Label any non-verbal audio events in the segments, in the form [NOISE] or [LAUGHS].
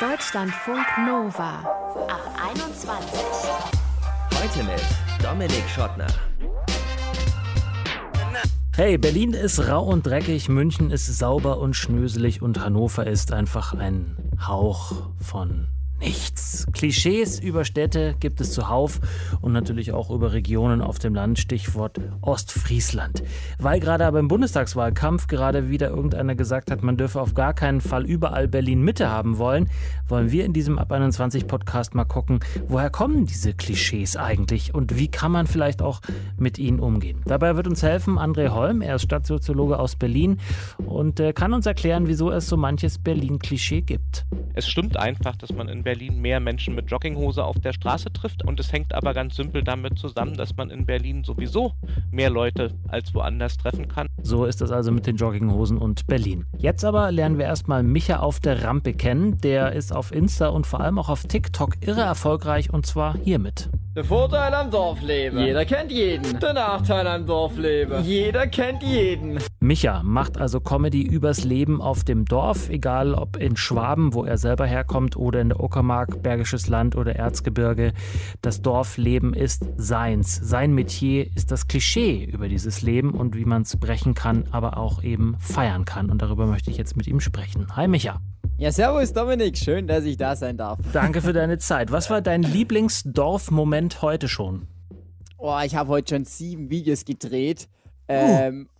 Deutschlandfunk Nova ab 21. Heute mit Dominik Schottner. Hey, Berlin ist rau und dreckig, München ist sauber und schnöselig und Hannover ist einfach ein Hauch von nichts. Klischees über Städte gibt es zuhauf und natürlich auch über Regionen auf dem Land, Stichwort Ostfriesland. Weil gerade aber im Bundestagswahlkampf gerade wieder irgendeiner gesagt hat, man dürfe auf gar keinen Fall überall Berlin Mitte haben wollen, wollen wir in diesem Ab 21 Podcast mal gucken, woher kommen diese Klischees eigentlich und wie kann man vielleicht auch mit ihnen umgehen. Dabei wird uns helfen André Holm, er ist Stadtsoziologe aus Berlin und äh, kann uns erklären, wieso es so manches Berlin-Klischee gibt. Es stimmt einfach, dass man in Berlin mehr Menschen mit Jogginghose auf der Straße trifft. Und es hängt aber ganz simpel damit zusammen, dass man in Berlin sowieso mehr Leute als woanders treffen kann. So ist es also mit den Jogginghosen und Berlin. Jetzt aber lernen wir erstmal Micha auf der Rampe kennen. Der ist auf Insta und vor allem auch auf TikTok irre erfolgreich und zwar hiermit. Der Vorteil am Dorfleben. Jeder kennt jeden. Der Nachteil am Dorfleben. Jeder kennt jeden. Micha macht also Comedy übers Leben auf dem Dorf, egal ob in Schwaben, wo er selber herkommt, oder in der Uckermark, Bergisches Land oder Erzgebirge. Das Dorfleben ist seins. Sein Metier ist das Klischee über dieses Leben und wie man es brechen kann, aber auch eben feiern kann. Und darüber möchte ich jetzt mit ihm sprechen. Hi Micha. Ja, servus Dominik, schön, dass ich da sein darf. Danke für deine Zeit. Was war dein Lieblingsdorfmoment heute schon? Oh, ich habe heute schon sieben Videos gedreht. Ähm,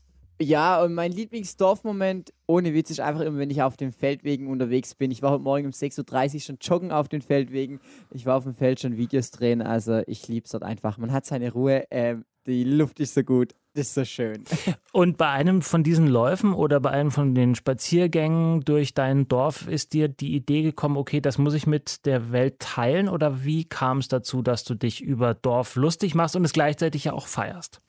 ja, und mein Lieblingsdorfmoment, ohne Witz, ist einfach immer, wenn ich auf den Feldwegen unterwegs bin. Ich war heute Morgen um 6.30 Uhr schon joggen auf den Feldwegen. Ich war auf dem Feld schon Videos drehen. Also ich liebe es dort einfach. Man hat seine Ruhe. Ähm, die Luft ist so gut. Das ist so schön. [LAUGHS] Und bei einem von diesen Läufen oder bei einem von den Spaziergängen durch dein Dorf ist dir die Idee gekommen, okay, das muss ich mit der Welt teilen? Oder wie kam es dazu, dass du dich über Dorf lustig machst und es gleichzeitig ja auch feierst?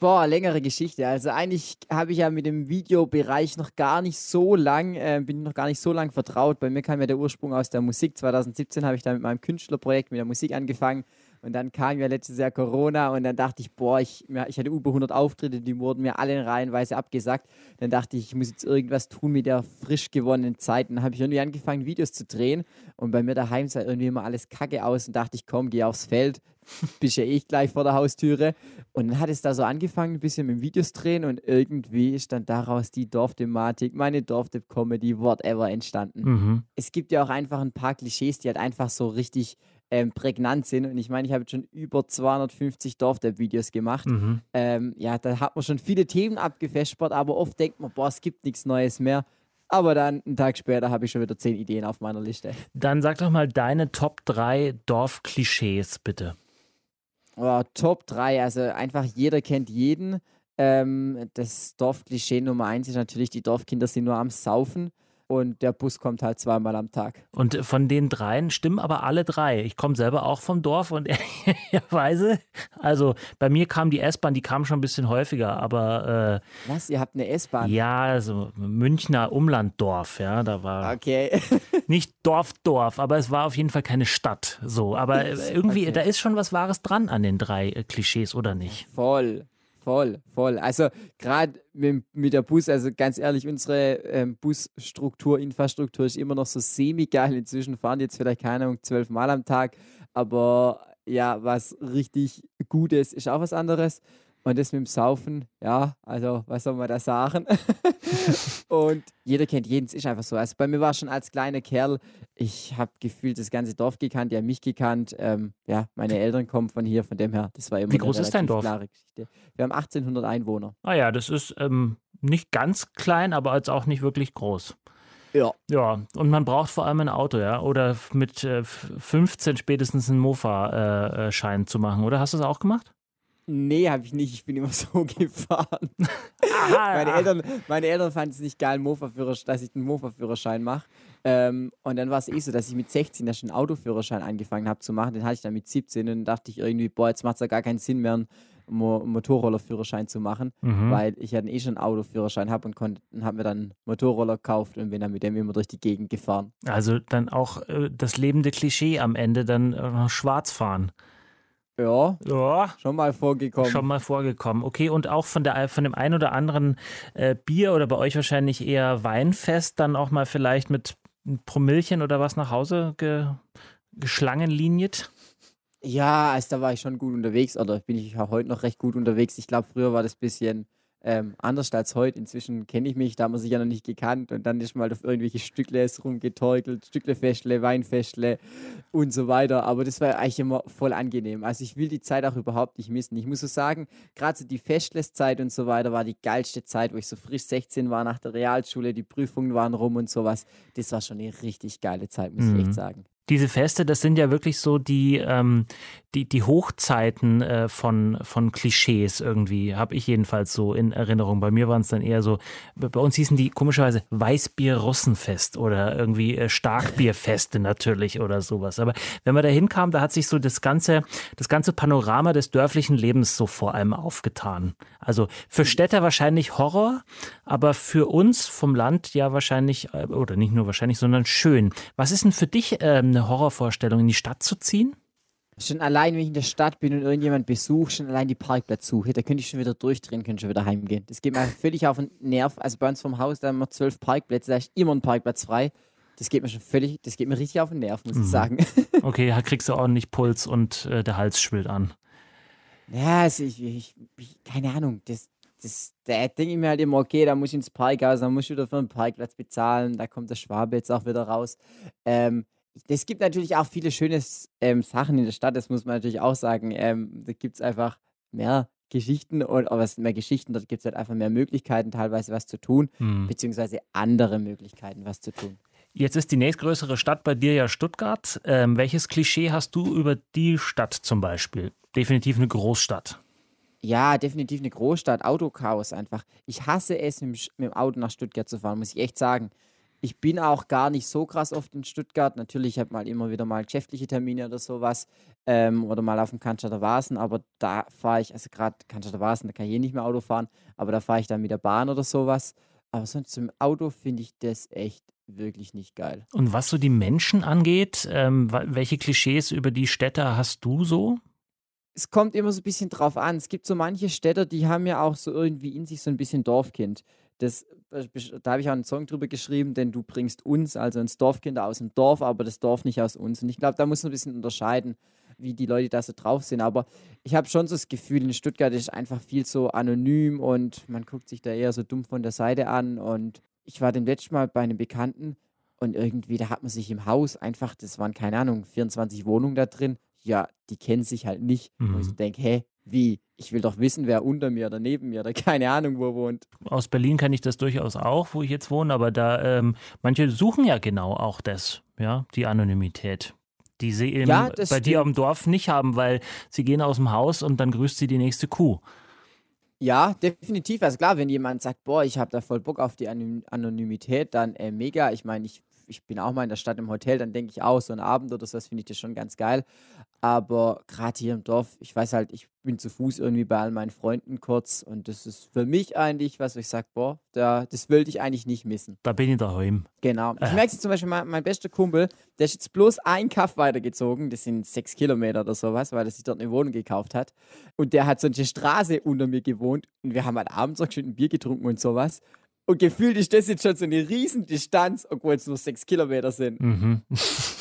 Boah, längere Geschichte. Also eigentlich habe ich ja mit dem Videobereich noch gar nicht so lang, äh, bin noch gar nicht so lang vertraut. Bei mir kam ja der Ursprung aus der Musik. 2017 habe ich da mit meinem Künstlerprojekt mit der Musik angefangen. Und dann kam ja letztes Jahr Corona und dann dachte ich, boah, ich, ich hatte über 100 Auftritte, die wurden mir alle reihenweise abgesagt. Dann dachte ich, ich muss jetzt irgendwas tun mit der frisch gewonnenen Zeit. Und dann habe ich irgendwie angefangen, Videos zu drehen. Und bei mir daheim sah irgendwie immer alles kacke aus und dachte ich, komm, geh aufs Feld. [LAUGHS] Bist ja eh gleich vor der Haustüre. Und dann hat es da so angefangen, ein bisschen mit Videos drehen und irgendwie ist dann daraus die Dorfthematik, meine Dorfdip-Comedy, whatever entstanden. Mhm. Es gibt ja auch einfach ein paar Klischees, die halt einfach so richtig ähm, prägnant sind. Und ich meine, ich habe jetzt schon über 250 Dorfdepp-Videos gemacht. Mhm. Ähm, ja, da hat man schon viele Themen abgefespert, aber oft denkt man, boah, es gibt nichts Neues mehr. Aber dann, einen Tag später, habe ich schon wieder zehn Ideen auf meiner Liste. Dann sag doch mal deine Top 3 Dorfklischees, bitte. Oh, Top 3, also einfach jeder kennt jeden. Ähm, das Dorfklischee Nummer 1 ist natürlich, die Dorfkinder sind nur am Saufen und der Bus kommt halt zweimal am Tag. Und von den dreien stimmen aber alle drei. Ich komme selber auch vom Dorf und [LAUGHS] ehrlicherweise, also bei mir kam die S-Bahn, die kam schon ein bisschen häufiger, aber. Äh, Was? Ihr habt eine S-Bahn? Ja, also Münchner Umlanddorf, ja, da war. Okay. [LAUGHS] nicht Dorf, Dorf, aber es war auf jeden Fall keine Stadt. So, aber irgendwie, Okay. da ist schon was Wahres dran an den drei äh, Klischees, oder nicht? Voll, voll, voll. Also gerade mit, mit der Bus, also ganz ehrlich, unsere ähm, Busstruktur, Infrastruktur ist immer noch so semi-geil. Inzwischen fahren jetzt vielleicht keine Ahnung zwölf Mal am Tag, aber ja, was richtig Gutes ist auch was anderes. Und das mit dem Saufen, ja, also was soll man da sagen? [LAUGHS] und jeder kennt jeden, es ist einfach so. Also bei mir war schon als kleiner Kerl, ich habe gefühlt das ganze Dorf gekannt, die haben mich gekannt. Ähm, ja, meine Eltern kommen von hier, von dem her, das war immer Wie eine groß ist dein Dorf? klare Geschichte. Wir haben 1800 Einwohner. Ah ja, das ist ähm, nicht ganz klein, aber jetzt auch nicht wirklich groß. Ja. Ja, und man braucht vor allem ein Auto, ja, oder mit äh, 15 spätestens einen Mofa-Schein zu machen, oder? Hast du das auch gemacht? Nee, habe ich nicht. Ich bin immer [LAUGHS] so gefahren. Aha, meine, Eltern, meine Eltern fanden es nicht geil, dass ich einen Mofa-Führerschein mache. Ähm, und dann war es eh so, dass ich mit 16 ja schon einen Autoführerschein angefangen habe zu machen. Den hatte ich dann mit 17 und dann dachte ich irgendwie, boah, jetzt macht es ja gar keinen Sinn mehr, einen Mo Motorrollerführerschein zu machen, Mhm. weil ich ja dann eh schon einen Autoführerschein habe und, konnte- und habe mir dann einen Motorroller gekauft und bin dann mit dem immer durch die Gegend gefahren. Also dann auch äh, das lebende Klischee am Ende, dann äh, schwarz fahren. Ja, Ja, schon mal vorgekommen. schon mal vorgekommen. Okay, und auch von, der, von dem ein oder anderen äh, Bier oder bei euch wahrscheinlich eher Weinfest dann auch mal vielleicht mit ein Promillchen oder was nach Hause ge geschlangenliniert? Ja, also da war ich schon gut unterwegs oder bin ich auch heute noch recht gut unterwegs. Ich glaube, früher war das ein bisschen ähm, anders als heute. Inzwischen kenne ich mich, da haben wir sich ja noch nicht gekannt und dann ist mal auf irgendwelche Stückles rumgetorkelt, Stücklefestle, Weinfestle und so weiter. Aber das war eigentlich immer voll angenehm. Also ich will die Zeit auch überhaupt nicht missen. Ich muss so sagen, gerade so die Festles-Zeit und so weiter war die geilste Zeit, wo ich so frisch 16 war nach der Realschule, die Prüfungen waren rum und sowas. Das war schon eine richtig geile Zeit, muss ich echt sagen diese Feste, das sind ja wirklich so die, ähm, die, die Hochzeiten äh, von, von Klischees irgendwie, habe ich jedenfalls so in Erinnerung. Bei mir waren es dann eher so, bei uns hießen die komischerweise Weißbier-Russenfest oder irgendwie äh, Starkbierfeste natürlich oder sowas. Aber wenn man da hinkam, da hat sich so das ganze, das ganze Panorama des dörflichen Lebens so vor allem aufgetan. Also für Städter wahrscheinlich Horror, aber für uns vom Land ja wahrscheinlich, äh, oder nicht nur wahrscheinlich, sondern schön. Was ist denn für dich ähm, eine Horrorvorstellung, in die Stadt zu ziehen? Schon allein, wenn ich in der Stadt bin und irgendjemand besucht, schon allein die Parkplatzsuche, da könnte ich schon wieder durchdrehen, könnte schon wieder heimgehen. Das geht mir [LAUGHS] völlig auf den Nerv. Also bei uns vom Haus, da haben wir zwölf Parkplätze, da ist immer ein Parkplatz frei. Das geht mir schon völlig, das geht mir richtig auf den Nerv, muss mhm. ich sagen. [LAUGHS] Okay, [LAUGHS] da kriegst du ordentlich Puls und äh, der Hals schwillt an. Ja, also ich, ich, ich, keine Ahnung, das, das, da denke ich mir halt immer, okay, da muss ich ins Parkhaus, dann muss ich wieder für einen Parkplatz bezahlen, da kommt der Schwabe jetzt auch wieder raus. Ähm, es gibt natürlich auch viele schöne ähm, Sachen in der Stadt, das muss man natürlich auch sagen. Ähm, da gibt es einfach mehr Geschichten und aber es mehr Geschichten, dort gibt es halt einfach mehr Möglichkeiten, teilweise was zu tun, hm. beziehungsweise andere Möglichkeiten, was zu tun. Jetzt ist die nächstgrößere Stadt bei dir ja Stuttgart. Ähm, welches Klischee hast du über die Stadt zum Beispiel? Definitiv eine Großstadt. Ja, definitiv eine Großstadt, Autochaos einfach. Ich hasse es, mit dem Auto nach Stuttgart zu fahren, muss ich echt sagen ich bin auch gar nicht so krass oft in Stuttgart. Natürlich habe ich mal immer wieder mal geschäftliche Termine oder sowas ähm, oder mal auf dem Cannstatter Vasen, aber da fahre ich, also gerade Cannstatter Vasen, da kann ich eh nicht mehr Auto fahren, aber da fahre ich dann mit der Bahn oder sowas. Aber sonst im Auto finde ich das echt wirklich nicht geil. Und was so die Menschen angeht, ähm, welche Klischees über die Städte hast du so? Es kommt immer so ein bisschen drauf an. Es gibt so manche Städte, die haben ja auch so irgendwie in sich so ein bisschen Dorfkind. Das, da habe ich auch einen Song drüber geschrieben, denn du bringst uns, also ins Dorfkind aus dem Dorf, aber das Dorf nicht aus uns. Und ich glaube, da muss man ein bisschen unterscheiden, wie die Leute da so drauf sind. Aber ich habe schon so das Gefühl, in Stuttgart ist einfach viel so anonym und man guckt sich da eher so dumm von der Seite an. Und ich war dem letzten Mal bei einem Bekannten und irgendwie, da hat man sich im Haus einfach, das waren keine Ahnung, 24 Wohnungen da drin. Ja, die kennen sich halt nicht. Mhm. Und ich denke, hä, wie? Ich will doch wissen, wer unter mir oder neben mir oder [LAUGHS] keine Ahnung, wo wohnt. Aus Berlin kenne ich das durchaus auch, wo ich jetzt wohne, aber da, ähm, manche suchen ja genau auch das, ja, die Anonymität. Die sie eben ja, bei stimmt. dir am Dorf nicht haben, weil sie gehen aus dem Haus und dann grüßt sie die nächste Kuh. Ja, definitiv. Also klar, wenn jemand sagt, boah, ich habe da voll Bock auf die Anonymität, dann äh, mega. Ich meine, ich ich bin auch mal in der Stadt im Hotel, dann denke ich auch, so ein Abend oder so, das finde ich das schon ganz geil. Aber gerade hier im Dorf, ich weiß halt, ich bin zu Fuß irgendwie bei all meinen Freunden kurz und das ist für mich eigentlich, was ich sage, boah, da, das will ich eigentlich nicht missen. Da bin ich daheim. Genau. Ich äh. merke es zum Beispiel, mein, mein bester Kumpel, der ist jetzt bloß ein Kaff weitergezogen, das sind sechs Kilometer oder sowas, weil er sich dort eine Wohnung gekauft hat. Und der hat so eine Straße unter mir gewohnt und wir haben halt abends auch schön ein Bier getrunken und sowas. Und gefühlt ist das jetzt schon so eine Riesendistanz, obwohl es nur sechs Kilometer sind. Mhm. [LAUGHS]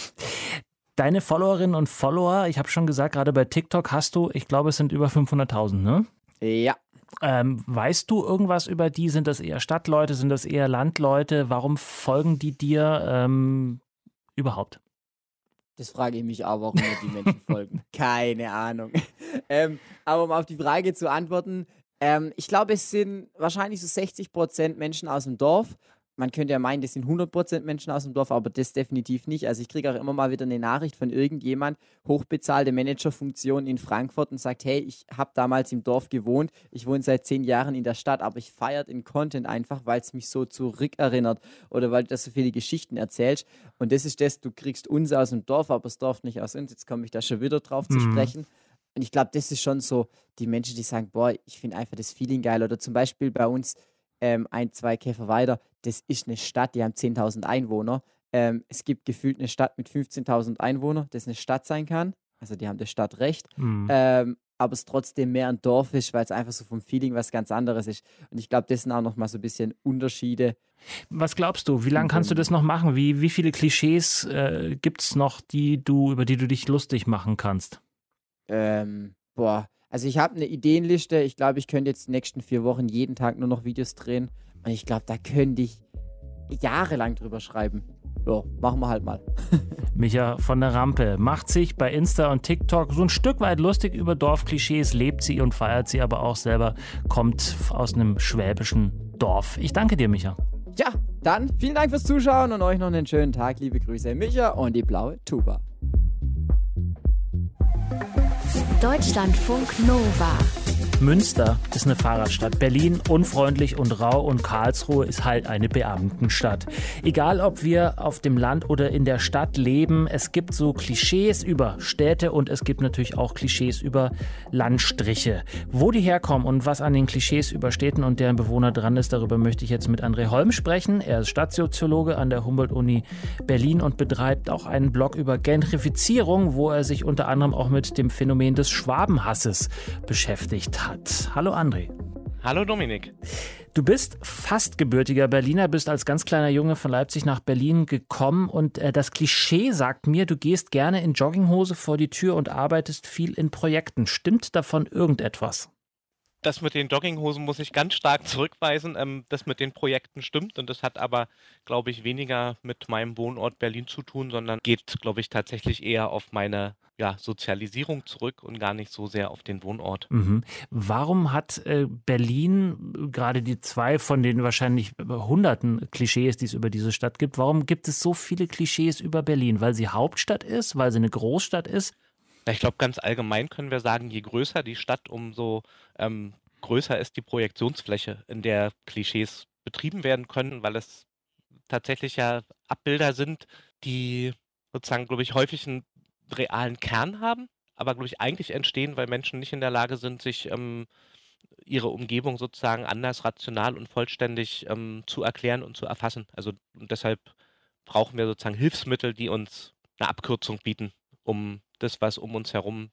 Deine Followerinnen und Follower, ich habe schon gesagt, gerade bei TikTok hast du, ich glaube, es sind über 500.000, ne? Ja. Ähm, weißt du irgendwas über die? Sind das eher Stadtleute? Sind das eher Landleute? Warum folgen die dir ähm, überhaupt? Das frage ich mich auch, warum mir die Menschen [LAUGHS] folgen. Keine Ahnung. Ähm, aber um auf die Frage zu antworten, ähm, ich glaube, es sind wahrscheinlich so 60 Prozent Menschen aus dem Dorf. Man könnte ja meinen, das sind 100 Prozent Menschen aus dem Dorf, aber das definitiv nicht. Also ich kriege auch immer mal wieder eine Nachricht von irgendjemand, hochbezahlte Managerfunktion in Frankfurt und sagt, hey, ich habe damals im Dorf gewohnt, ich wohne seit zehn Jahren in der Stadt, aber ich feiere den Content einfach, weil es mich so zurückerinnert oder weil du da so viele Geschichten erzählst. Und das ist das, du kriegst uns aus dem Dorf, aber das Dorf nicht aus uns. Jetzt komme ich da schon wieder drauf mhm. zu sprechen. Und ich glaube, das ist schon so die Menschen, die sagen, boah, ich finde einfach das Feeling geil. Oder zum Beispiel bei uns ähm, ein, zwei Käfer weiter, das ist eine Stadt, die haben 10.000 Einwohner. Ähm, es gibt gefühlt eine Stadt mit 15.000 Einwohnern, das eine Stadt sein kann. Also die haben das Stadtrecht. Mhm. Ähm, aber es trotzdem mehr ein Dorf ist, weil es einfach so vom Feeling was ganz anderes ist. Und ich glaube, das sind auch nochmal so ein bisschen Unterschiede. Was glaubst du, wie lange kannst du das noch machen? Wie, wie viele Klischees äh, gibt es noch, die du, über die du dich lustig machen kannst? Ähm, boah, also ich habe eine Ideenliste. Ich glaube, ich könnte jetzt die nächsten vier Wochen jeden Tag nur noch Videos drehen. Und ich glaube, da könnte ich jahrelang drüber schreiben. Ja, machen wir halt mal. [LAUGHS] Micha von der Rampe macht sich bei Insta und TikTok so ein Stück weit lustig über Dorfklischees, lebt sie und feiert sie aber auch selber, kommt aus einem schwäbischen Dorf. Ich danke dir, Micha. Ja, dann vielen Dank fürs Zuschauen und euch noch einen schönen Tag. Liebe Grüße, Micha und die blaue Tuba. Deutschlandfunk Nova. Münster ist eine Fahrradstadt, Berlin unfreundlich und rau und Karlsruhe ist halt eine Beamtenstadt. Egal, ob wir auf dem Land oder in der Stadt leben, es gibt so Klischees über Städte und es gibt natürlich auch Klischees über Landstriche. Wo die herkommen und was an den Klischees über Städten und deren Bewohner dran ist, darüber möchte ich jetzt mit André Holm sprechen. Er ist Stadtsoziologe an der Humboldt-Uni Berlin und betreibt auch einen Blog über Gentrifizierung, wo er sich unter anderem auch mit dem Phänomen des Schwabenhasses beschäftigt hat. Hallo André. Hallo Dominik. Du bist fast gebürtiger Berliner, bist als ganz kleiner Junge von Leipzig nach Berlin gekommen und äh, das Klischee sagt mir, du gehst gerne in Jogginghose vor die Tür und arbeitest viel in Projekten. Stimmt davon irgendetwas? Das mit den Jogginghosen muss ich ganz stark [LAUGHS] zurückweisen. Ähm, das mit den Projekten stimmt und das hat aber, glaube ich, weniger mit meinem Wohnort Berlin zu tun, sondern geht, glaube ich, tatsächlich eher auf meine ja, Sozialisierung zurück und gar nicht so sehr auf den Wohnort. Mhm. Warum hat äh, Berlin äh, gerade die zwei von den wahrscheinlich hunderten Klischees, die es über diese Stadt gibt, warum gibt es so viele Klischees über Berlin? Weil sie Hauptstadt ist, weil sie eine Großstadt ist? Ja, ich glaube, ganz allgemein können wir sagen, je größer die Stadt, umso ähm, größer ist die Projektionsfläche, in der Klischees betrieben werden können, weil es tatsächlich ja Abbilder sind, die sozusagen, glaube ich, häufig einen realen Kern haben, aber, glaube ich, eigentlich entstehen, weil Menschen nicht in der Lage sind, sich ähm, ihre Umgebung sozusagen anders, rational und vollständig ähm, zu erklären und zu erfassen. Also und deshalb brauchen wir sozusagen Hilfsmittel, die uns eine Abkürzung bieten, um das, was um uns herum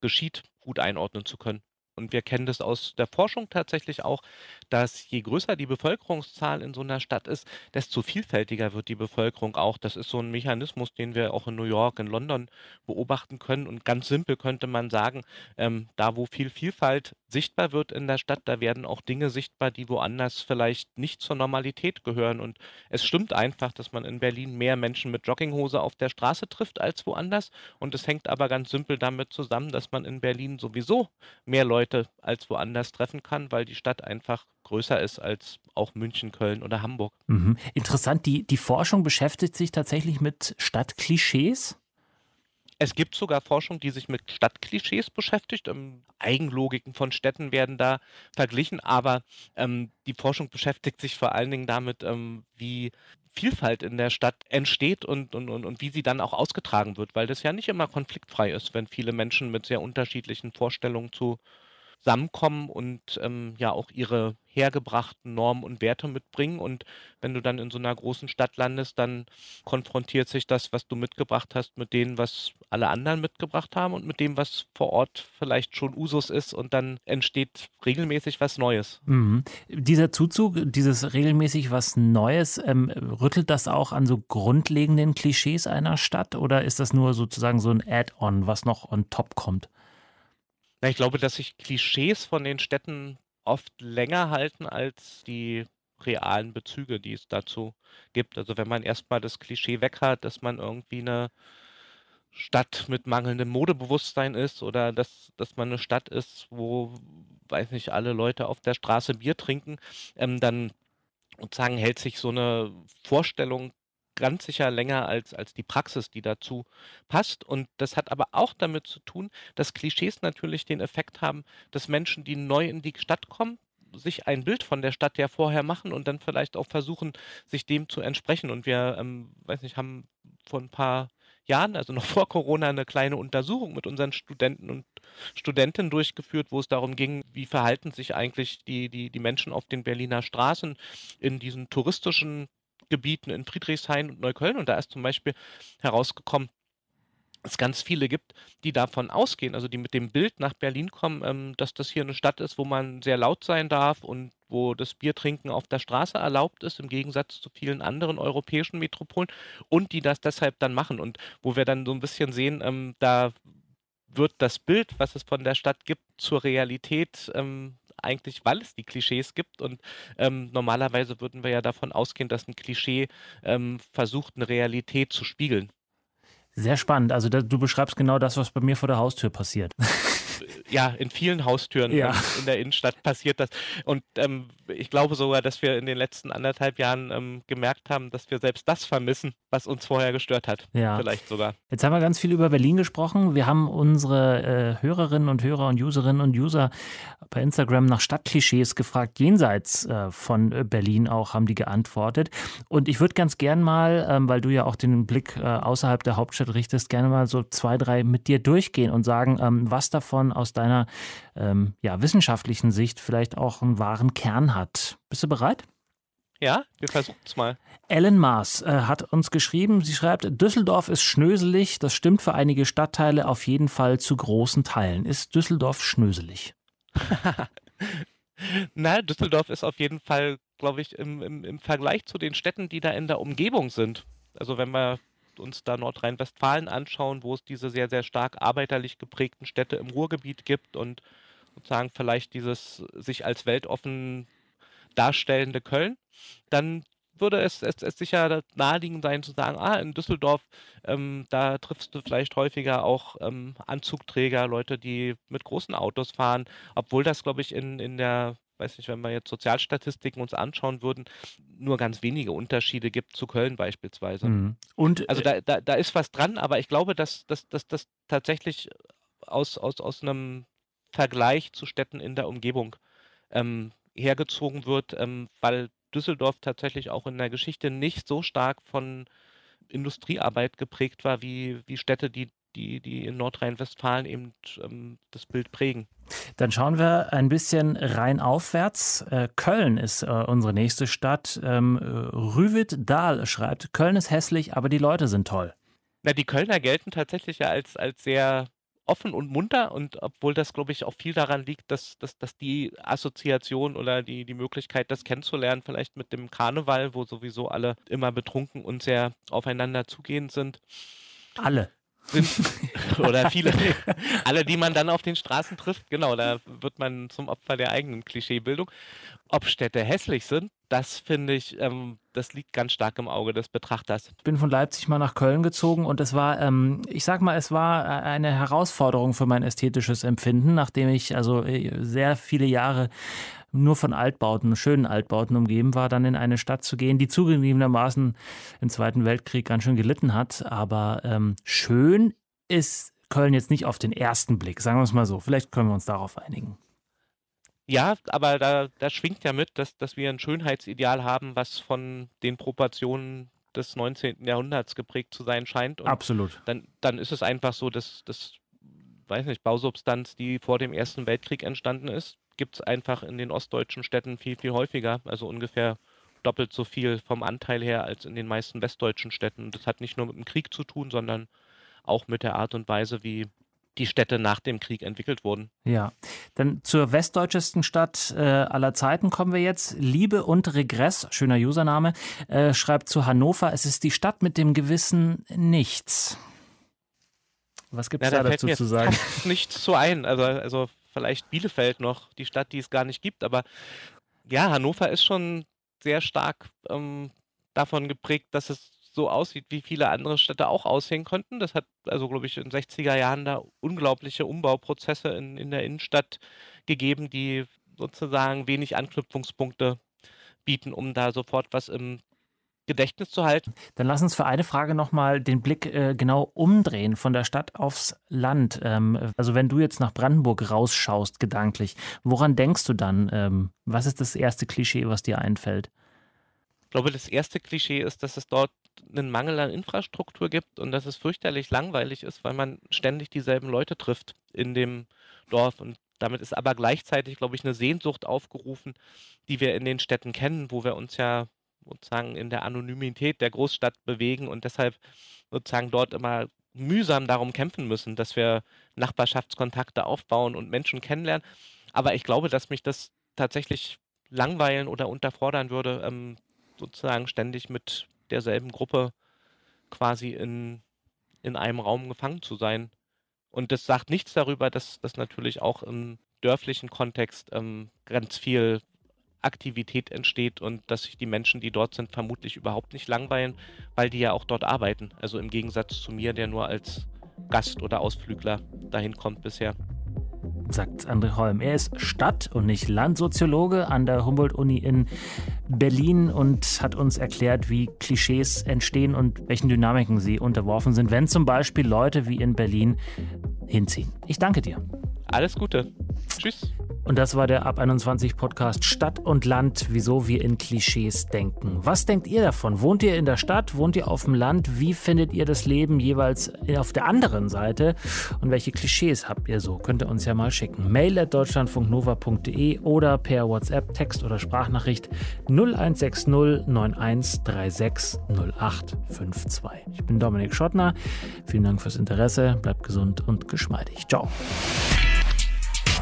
geschieht, gut einordnen zu können. Und wir kennen das aus der Forschung tatsächlich auch, dass je größer die Bevölkerungszahl in so einer Stadt ist, desto vielfältiger wird die Bevölkerung auch. Das ist so ein Mechanismus, den wir auch in New York, in London beobachten können. Und ganz simpel könnte man sagen, ähm, da wo viel Vielfalt sichtbar wird in der Stadt, da werden auch Dinge sichtbar, die woanders vielleicht nicht zur Normalität gehören. Und es stimmt einfach, dass man in Berlin mehr Menschen mit Jogginghose auf der Straße trifft als woanders. Und es hängt aber ganz simpel damit zusammen, dass man in Berlin sowieso mehr Leute Leute als woanders treffen kann, weil die Stadt einfach größer ist als auch München, Köln oder Hamburg. Mhm. Interessant, die, die Forschung beschäftigt sich tatsächlich mit Stadtklischees? Es gibt sogar Forschung, die sich mit Stadtklischees beschäftigt. Ähm, Eigenlogiken von Städten werden da verglichen, aber ähm, die Forschung beschäftigt sich vor allen Dingen damit, ähm, wie Vielfalt in der Stadt entsteht und, und, und, und wie sie dann auch ausgetragen wird, weil das ja nicht immer konfliktfrei ist, wenn viele Menschen mit sehr unterschiedlichen Vorstellungen zu zusammenkommen und ähm, ja auch ihre hergebrachten Normen und Werte mitbringen. Und wenn du dann in so einer großen Stadt landest, dann konfrontiert sich das, was du mitgebracht hast, mit dem, was alle anderen mitgebracht haben und mit dem, was vor Ort vielleicht schon Usus ist. Und dann entsteht regelmäßig was Neues. Mhm. Dieser Zuzug, dieses regelmäßig was Neues, ähm, rüttelt das auch an so grundlegenden Klischees einer Stadt oder ist das nur sozusagen so ein Add-on, was noch on top kommt? Na, ich glaube, dass sich Klischees von den Städten oft länger halten als die realen Bezüge, die es dazu gibt. Also wenn man erstmal das Klischee weg hat, dass man irgendwie eine Stadt mit mangelndem Modebewusstsein ist oder dass, dass man eine Stadt ist, wo, weiß nicht, alle Leute auf der Straße Bier trinken, ähm, dann sozusagen hält sich so eine Vorstellung ganz sicher länger als, als die Praxis, die dazu passt. Und das hat aber auch damit zu tun, dass Klischees natürlich den Effekt haben, dass Menschen, die neu in die Stadt kommen, sich ein Bild von der Stadt ja vorher machen und dann vielleicht auch versuchen, sich dem zu entsprechen. Und wir, ähm, weiß nicht, haben vor ein paar Jahren, also noch [LAUGHS] vor Corona, eine kleine Untersuchung mit unseren Studenten und Studentinnen durchgeführt, wo es darum ging, wie verhalten sich eigentlich die, die, die Menschen auf den Berliner Straßen in diesen touristischen Gebieten in Friedrichshain und Neukölln. Und da ist zum Beispiel herausgekommen, es ganz viele gibt, die davon ausgehen, also die mit dem Bild nach Berlin kommen, ähm, dass das hier eine Stadt ist, wo man sehr laut sein darf und wo das Biertrinken auf der Straße erlaubt ist, im Gegensatz zu vielen anderen europäischen Metropolen und die das deshalb dann machen und wo wir dann so ein bisschen sehen, ähm, da wird das Bild, was es von der Stadt gibt, zur Realität ähm, eigentlich, weil es die Klischees gibt. Und ähm, normalerweise würden wir ja davon ausgehen, dass ein Klischee ähm, versucht, eine Realität zu spiegeln. Sehr spannend. Also da, du beschreibst genau das, was bei mir vor der Haustür passiert. [LAUGHS] ja, in vielen Haustüren ja. in der Innenstadt passiert das. Und ähm, ich glaube sogar, dass wir in den letzten anderthalb Jahren ähm, gemerkt haben, dass wir selbst das vermissen, was uns vorher gestört hat. Ja. Vielleicht sogar. Jetzt haben wir ganz viel über Berlin gesprochen. Wir haben unsere äh, Hörerinnen und Hörer und Userinnen und User bei Instagram nach Stadtklischees gefragt, jenseits äh, von Berlin auch, haben die geantwortet. Und ich würde ganz gern mal, ähm, weil du ja auch den Blick äh, außerhalb der Hauptstadt richtest, gerne mal so zwei, drei mit dir durchgehen und sagen, ähm, was davon aus deiner ähm, ja, wissenschaftlichen Sicht vielleicht auch einen wahren Kern hat. Bist du bereit? Ja, wir versuchen es mal. Ellen Maas äh, hat uns geschrieben, sie schreibt, Düsseldorf ist schnöselig, das stimmt für einige Stadtteile auf jeden Fall zu großen Teilen. Ist Düsseldorf schnöselig? [LAUGHS] Na, Düsseldorf ist auf jeden Fall, glaube ich, im, im, im Vergleich zu den Städten, die da in der Umgebung sind. Also wenn wir uns da Nordrhein-Westfalen anschauen, wo es diese sehr, sehr stark arbeiterlich geprägten Städte im Ruhrgebiet gibt und sozusagen vielleicht dieses sich als weltoffen darstellende Köln, dann würde es, es, es sicher naheliegend sein zu sagen, ah, in Düsseldorf, ähm, da triffst du vielleicht häufiger auch ähm, Anzugträger, Leute, die mit großen Autos fahren, obwohl das, glaube ich, in, in der weiß nicht, wenn wir jetzt Sozialstatistiken uns anschauen würden, nur ganz wenige Unterschiede gibt zu Köln beispielsweise. Mhm. Und, also äh da, da, da ist was dran, aber ich glaube, dass das dass, dass tatsächlich aus, aus, aus einem Vergleich zu Städten in der Umgebung ähm, hergezogen wird, ähm, weil Düsseldorf tatsächlich auch in der Geschichte nicht so stark von Industriearbeit geprägt war wie, wie Städte, die die, die in Nordrhein-Westfalen eben ähm, das Bild prägen. Dann schauen wir ein bisschen rein aufwärts. Äh, Köln ist äh, unsere nächste Stadt. Ähm, Rüvit Dahl schreibt, Köln ist hässlich, aber die Leute sind toll. Na, die Kölner gelten tatsächlich ja als, als sehr offen und munter und obwohl das, glaube ich, auch viel daran liegt, dass, dass, dass die Assoziation oder die, die Möglichkeit, das kennenzulernen, vielleicht mit dem Karneval, wo sowieso alle immer betrunken und sehr aufeinander zugehend sind. Alle sind [LAUGHS] oder viele, alle, die man dann auf den Straßen trifft, genau, da wird man zum Opfer der eigenen Klischeebildung. Ob Städte hässlich sind, das finde ich, ähm, das liegt ganz stark im Auge des Betrachters. Ich bin von Leipzig mal nach Köln gezogen und es war, ähm, ich sag mal, es war eine Herausforderung für mein ästhetisches Empfinden, nachdem ich also äh, sehr viele Jahre nur von Altbauten, schönen Altbauten umgeben war, dann in eine Stadt zu gehen, die zugegebenermaßen im Zweiten Weltkrieg ganz schön gelitten hat. Aber ähm, schön ist Köln jetzt nicht auf den ersten Blick, sagen wir es mal so. Vielleicht können wir uns darauf einigen. Ja, aber da, da schwingt ja mit, dass, dass wir ein Schönheitsideal haben, was von den Proportionen des 19. Jahrhunderts geprägt zu sein scheint. Und Absolut. Dann, dann ist es einfach so, dass das, weiß nicht, Bausubstanz, die vor dem Ersten Weltkrieg entstanden ist, gibt es einfach in den ostdeutschen Städten viel, viel häufiger. Also ungefähr doppelt so viel vom Anteil her als in den meisten westdeutschen Städten. Das hat nicht nur mit dem Krieg zu tun, sondern auch mit der Art und Weise, wie die Städte nach dem Krieg entwickelt wurden. Ja, dann zur westdeutschesten Stadt äh, aller Zeiten kommen wir jetzt. Liebe und Regress, schöner Username, äh, schreibt zu Hannover, es ist die Stadt mit dem gewissen Nichts. Was gibt es ja, da, da dazu zu sagen? Nichts zu ein. Also, also vielleicht Bielefeld noch, die Stadt, die es gar nicht gibt. Aber ja, Hannover ist schon sehr stark ähm, davon geprägt, dass es so aussieht, wie viele andere Städte auch aussehen könnten. Das hat also, glaube ich, in den 60er Jahren da unglaubliche Umbauprozesse in, in der Innenstadt gegeben, die sozusagen wenig Anknüpfungspunkte bieten, um da sofort was im Gedächtnis zu halten. Dann lass uns für eine Frage nochmal den Blick äh, genau umdrehen von der Stadt aufs Land. Ähm, also wenn du jetzt nach Brandenburg rausschaust, gedanklich, woran denkst du dann? Ähm, was ist das erste Klischee, was dir einfällt? Ich glaube, das erste Klischee ist, dass es dort einen Mangel an Infrastruktur gibt und dass es fürchterlich langweilig ist, weil man ständig dieselben Leute trifft in dem Dorf. Und damit ist aber gleichzeitig, glaube ich, eine Sehnsucht aufgerufen, die wir in den Städten kennen, wo wir uns ja sozusagen in der Anonymität der Großstadt bewegen und deshalb sozusagen dort immer mühsam darum kämpfen müssen, dass wir Nachbarschaftskontakte aufbauen und Menschen kennenlernen. Aber ich glaube, dass mich das tatsächlich langweilen oder unterfordern würde, ähm, sozusagen ständig mit derselben Gruppe quasi in, in einem Raum gefangen zu sein. Und das sagt nichts darüber, dass das natürlich auch im dörflichen Kontext ähm, ganz viel Aktivität entsteht und dass sich die Menschen, die dort sind, vermutlich überhaupt nicht langweilen, weil die ja auch dort arbeiten. Also im Gegensatz zu mir, der nur als Gast oder Ausflügler dahin kommt bisher sagt André Holm. Er ist Stadt- und nicht Landsoziologe an der Humboldt-Uni in Berlin und hat uns erklärt, wie Klischees entstehen und welchen Dynamiken sie unterworfen sind, wenn zum Beispiel Leute wie in Berlin hinziehen. Ich danke dir. Alles Gute. Tschüss. Und das war der Ab 21 Podcast Stadt und Land, wieso wir in Klischees denken. Was denkt ihr davon? Wohnt ihr in der Stadt? Wohnt ihr auf dem Land? Wie findet ihr das Leben jeweils auf der anderen Seite? Und welche Klischees habt ihr so? Könnt ihr uns ja mal schicken. Mail at deutschlandfunknova.de oder per WhatsApp, Text oder Sprachnachricht 0160 9136 0852. Ich bin Dominik Schottner. Vielen Dank fürs Interesse. Bleibt gesund und geschmeidig. Ciao.